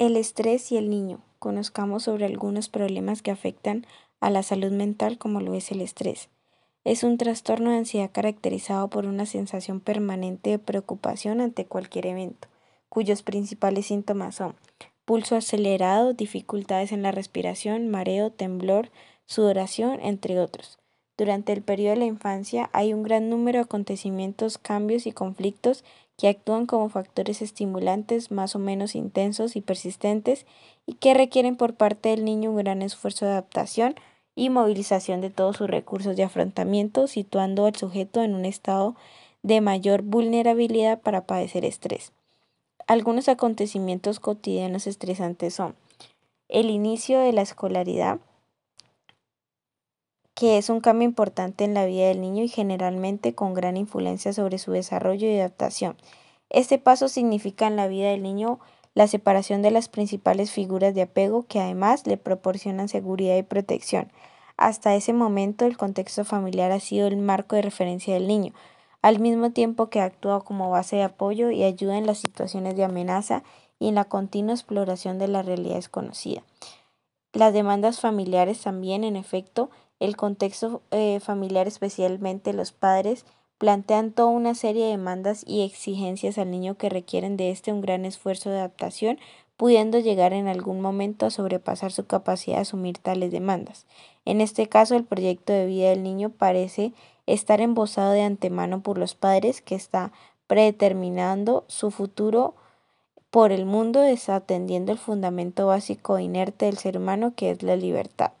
estrés y el niño. Conozcamos sobre algunos problemas que afectan a la salud mental como lo es el estrés. Es un trastorno de ansiedad caracterizado por una sensación permanente de preocupación ante cualquier evento, cuyos principales síntomas son pulso acelerado, dificultades en la respiración, mareo, temblor, sudoración, entre otros. Durante el periodo de la infancia hay un gran número de acontecimientos, cambios y conflictos que actúan como factores estimulantes más o menos intensos y persistentes y que requieren por parte del niño un gran esfuerzo de adaptación y movilización de todos sus recursos de afrontamiento, situando al sujeto en un estado de mayor vulnerabilidad para padecer estrés. Algunos acontecimientos cotidianos estresantes son el inicio de la escolaridad, que es un cambio importante en la vida del niño y generalmente con gran influencia sobre su desarrollo y adaptación. Este paso significa en la vida del niño la separación de las principales figuras de apego que además le proporcionan seguridad y protección. Hasta ese momento el contexto familiar ha sido el marco de referencia del niño, al mismo tiempo que actúa como base de apoyo y ayuda en las situaciones de amenaza y en la continua exploración de la realidad desconocida. Las demandas familiares también, en efecto, el contexto eh, familiar, especialmente los padres, plantean toda una serie de demandas y exigencias al niño que requieren de este un gran esfuerzo de adaptación, pudiendo llegar en algún momento a sobrepasar su capacidad de asumir tales demandas. En este caso, el proyecto de vida del niño parece estar embosado de antemano por los padres que está predeterminando su futuro por el mundo desatendiendo el fundamento básico inerte del ser humano que es la libertad.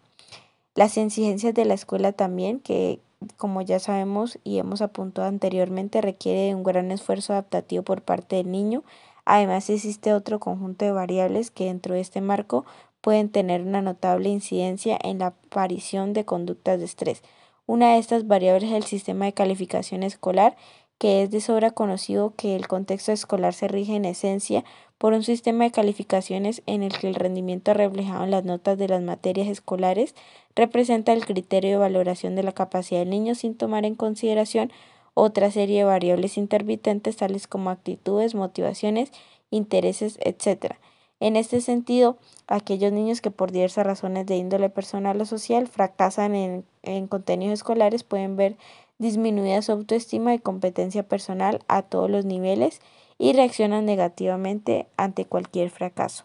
Las exigencias de la escuela también, que como ya sabemos y hemos apuntado anteriormente, requiere un gran esfuerzo adaptativo por parte del niño. Además, existe otro conjunto de variables que dentro de este marco pueden tener una notable incidencia en la aparición de conductas de estrés. Una de estas variables es el sistema de calificación escolar, que es de sobra conocido que el contexto escolar se rige en esencia por un sistema de calificaciones en el que el rendimiento reflejado en las notas de las materias escolares representa el criterio de valoración de la capacidad del niño sin tomar en consideración otra serie de variables intermitentes tales como actitudes, motivaciones, intereses, etc. En este sentido, aquellos niños que por diversas razones de índole personal o social fracasan en, en contenidos escolares pueden ver disminuida su autoestima y competencia personal a todos los niveles y reaccionan negativamente ante cualquier fracaso.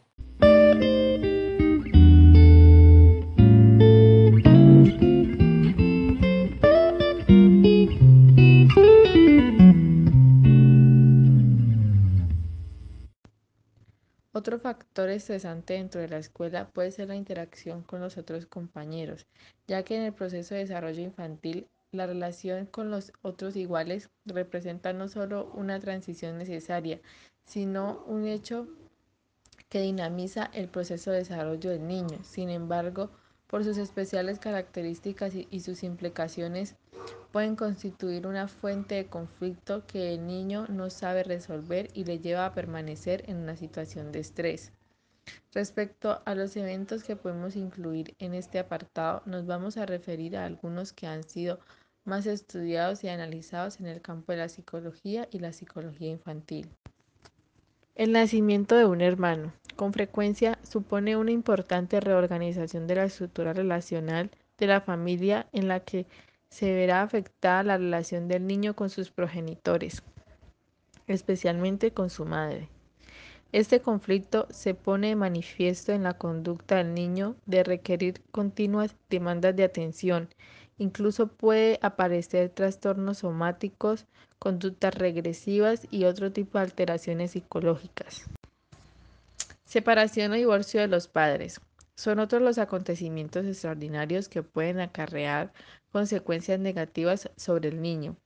Otro factor estresante dentro de la escuela puede ser la interacción con los otros compañeros, ya que en el proceso de desarrollo infantil la relación con los otros iguales representa no solo una transición necesaria, sino un hecho que dinamiza el proceso de desarrollo del niño. Sin embargo, por sus especiales características y, sus implicaciones, pueden constituir una fuente de conflicto que el niño no sabe resolver y le lleva a permanecer en una situación de estrés. Respecto a los eventos que podemos incluir en este apartado, nos vamos a referir a algunos que han sido más estudiados y analizados en el campo de la psicología y la psicología infantil. El nacimiento de un hermano con frecuencia supone una importante reorganización de la estructura relacional de la familia en la que se verá afectada la relación del niño con sus progenitores, especialmente con su madre. Este conflicto se pone de manifiesto en la conducta del niño de requerir continuas demandas de atención Incluso puede aparecer trastornos somáticos, conductas regresivas y otro tipo de alteraciones psicológicas. Separación o divorcio de los padres. Son otros los acontecimientos extraordinarios que pueden acarrear consecuencias negativas sobre el niño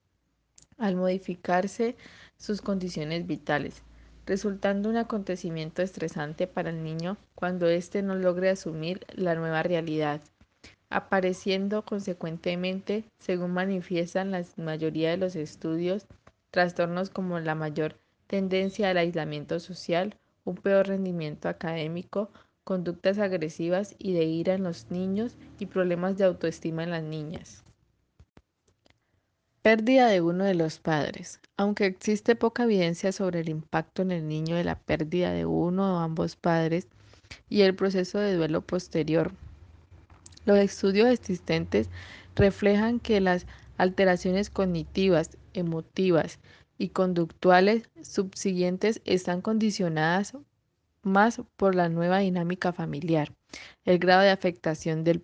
al modificarse sus condiciones vitales, resultando un acontecimiento estresante para el niño cuando éste no logre asumir la nueva realidad apareciendo consecuentemente, según manifiestan la mayoría de los estudios, trastornos como la mayor tendencia al aislamiento social, un peor rendimiento académico, conductas agresivas y de ira en los niños y problemas de autoestima en las niñas. Pérdida de uno de los padres. Aunque existe poca evidencia sobre el impacto en el niño de la pérdida de uno o ambos padres, y el proceso de duelo posterior. Los estudios existentes reflejan que las alteraciones cognitivas, emotivas y conductuales subsiguientes están condicionadas más por la nueva dinámica familiar, el grado de afectación del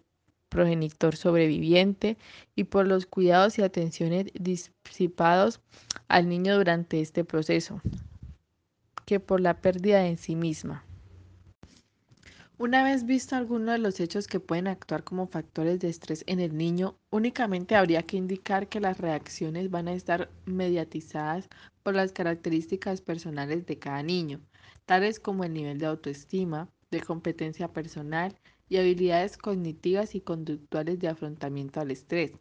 progenitor sobreviviente y por los cuidados y atenciones disipados al niño durante este proceso, que por la pérdida en sí misma. Una vez visto algunos de los hechos que pueden actuar como factores de estrés en el niño, únicamente habría que indicar que las reacciones van a estar mediatizadas por las características personales de cada niño, tales como el nivel de autoestima, de competencia personal y habilidades cognitivas y conductuales de afrontamiento al estrés.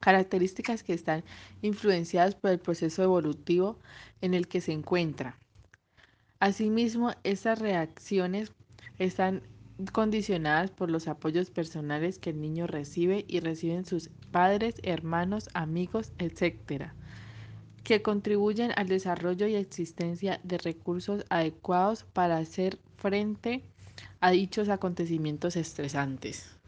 Características que están influenciadas por el proceso evolutivo en el que se encuentra. Asimismo, estas reacciones están condicionadas por los apoyos personales que el niño recibe y reciben sus padres, hermanos, amigos, etc., que contribuyen al desarrollo y existencia de recursos adecuados para hacer frente a dichos acontecimientos estresantes.